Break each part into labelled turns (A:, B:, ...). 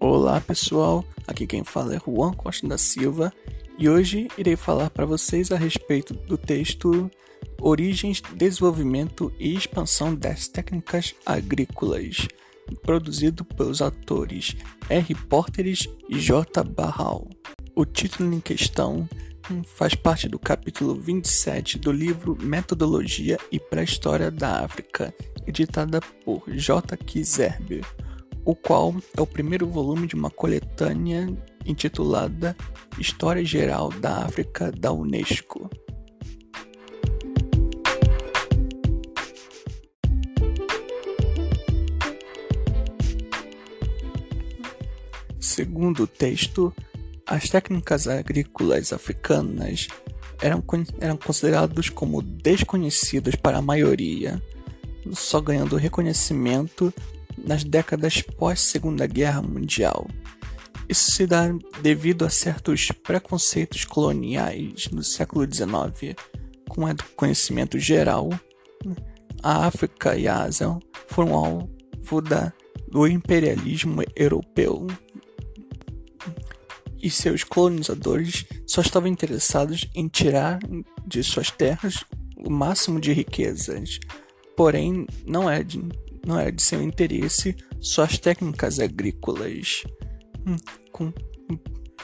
A: Olá pessoal, aqui quem fala é Juan Costa da Silva e hoje irei falar para vocês a respeito do texto Origens, Desenvolvimento e Expansão das Técnicas Agrícolas, produzido pelos autores R. Porteres e J. Barral. O título em questão faz parte do capítulo 27 do livro Metodologia e Pré-História da África, editada por J. Kizerbe o qual é o primeiro volume de uma coletânea intitulada História Geral da África da Unesco. Segundo o texto, as técnicas agrícolas africanas eram, eram consideradas como desconhecidas para a maioria, só ganhando reconhecimento nas décadas pós-Segunda Guerra Mundial. Isso se dá devido a certos preconceitos coloniais no século XIX, com o conhecimento geral, a África e a Ásia foram alvo da, do imperialismo europeu e seus colonizadores só estavam interessados em tirar de suas terras o máximo de riquezas. Porém, não é de não era de seu interesse só as técnicas agrícolas, hum, com,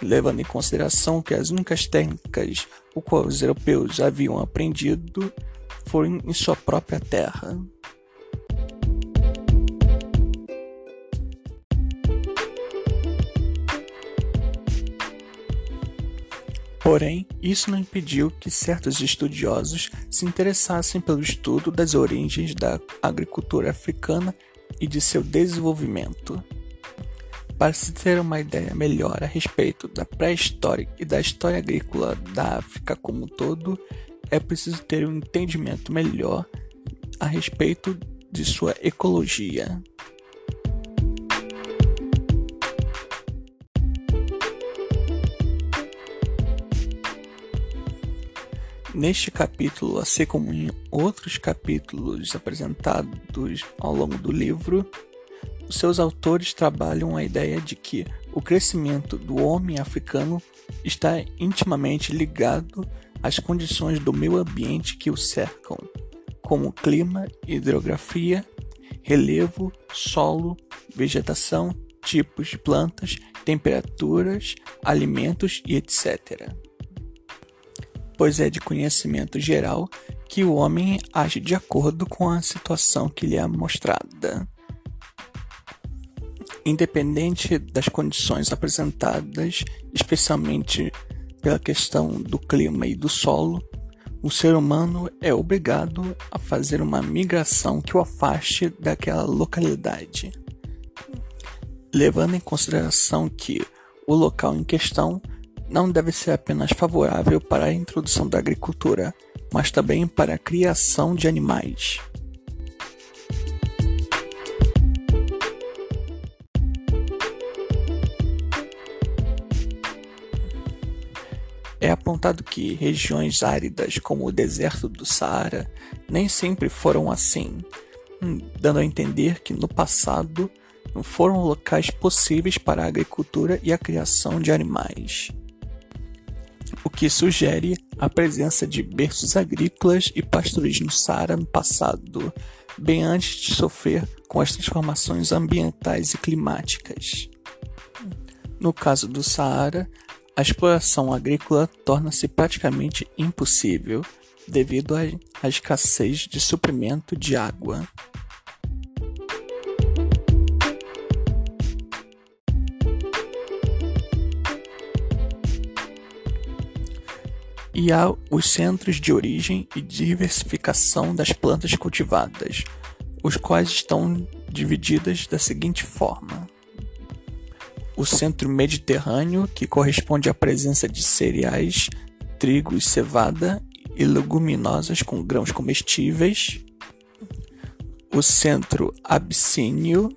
A: levando em consideração que as únicas técnicas o qual os europeus haviam aprendido foram em sua própria terra. Porém, isso não impediu que certos estudiosos se interessassem pelo estudo das origens da agricultura africana e de seu desenvolvimento. Para se ter uma ideia melhor a respeito da pré-história e da história agrícola da África como um todo, é preciso ter um entendimento melhor a respeito de sua ecologia. Neste capítulo, assim como em outros capítulos apresentados ao longo do livro, seus autores trabalham a ideia de que o crescimento do homem africano está intimamente ligado às condições do meio ambiente que o cercam, como clima, hidrografia, relevo, solo, vegetação, tipos de plantas, temperaturas, alimentos e etc pois é de conhecimento geral que o homem age de acordo com a situação que lhe é mostrada. Independente das condições apresentadas, especialmente pela questão do clima e do solo, o ser humano é obrigado a fazer uma migração que o afaste daquela localidade, levando em consideração que o local em questão não deve ser apenas favorável para a introdução da agricultura, mas também para a criação de animais. É apontado que regiões áridas como o deserto do Saara nem sempre foram assim, dando a entender que no passado não foram locais possíveis para a agricultura e a criação de animais o que sugere a presença de berços agrícolas e pastoris no Saara no passado, bem antes de sofrer com as transformações ambientais e climáticas. No caso do Saara, a exploração agrícola torna-se praticamente impossível devido à escassez de suprimento de água. E há os centros de origem e diversificação das plantas cultivadas, os quais estão divididas da seguinte forma: o centro mediterrâneo, que corresponde à presença de cereais, trigo e cevada e leguminosas com grãos comestíveis, o centro abissínio,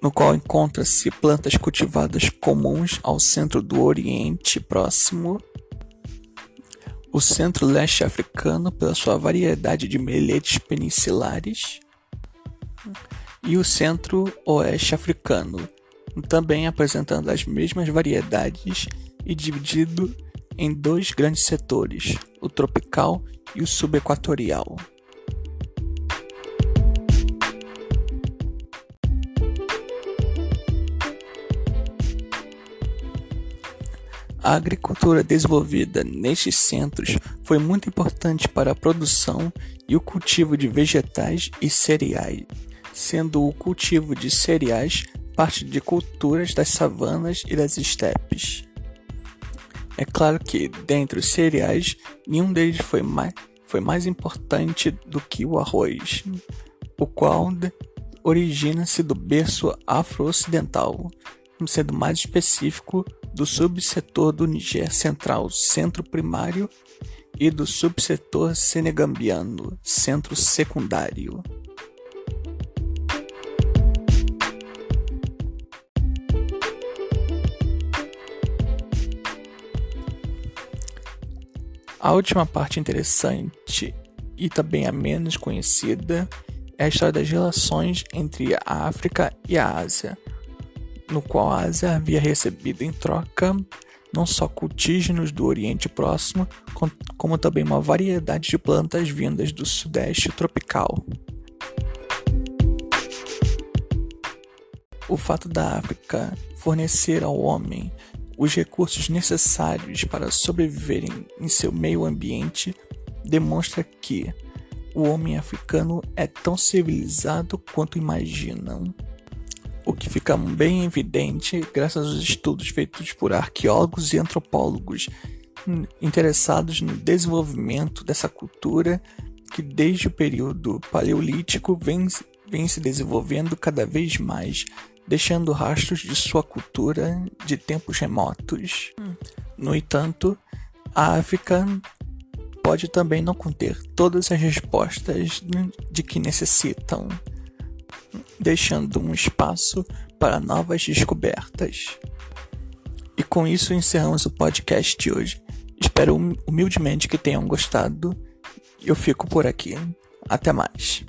A: no qual encontra-se plantas cultivadas comuns ao centro do Oriente Próximo o centro-leste africano pela sua variedade de meletes peninsulares e o centro-oeste africano, também apresentando as mesmas variedades e dividido em dois grandes setores, o tropical e o subequatorial. A agricultura desenvolvida nestes centros foi muito importante para a produção e o cultivo de vegetais e cereais, sendo o cultivo de cereais parte de culturas das savanas e das estepes. É claro que, dentre os cereais, nenhum deles foi mais, foi mais importante do que o arroz, o qual origina-se do berço afro-ocidental, sendo mais específico do subsetor do Niger Central, centro primário, e do subsetor senegambiano, centro secundário. A última parte interessante e também a menos conhecida é a história das relações entre a África e a Ásia, no qual a Ásia havia recebido em troca não só cultígenos do Oriente Próximo, como também uma variedade de plantas vindas do Sudeste tropical. O fato da África fornecer ao homem os recursos necessários para sobreviverem em seu meio ambiente demonstra que o homem africano é tão civilizado quanto imaginam. O que fica bem evidente graças aos estudos feitos por arqueólogos e antropólogos interessados no desenvolvimento dessa cultura que desde o período paleolítico vem, vem se desenvolvendo cada vez mais deixando rastros de sua cultura de tempos remotos. No entanto, a África pode também não conter todas as respostas de que necessitam, deixando um espaço para novas descobertas. E com isso encerramos o podcast de hoje. Espero humildemente que tenham gostado. Eu fico por aqui. Até mais.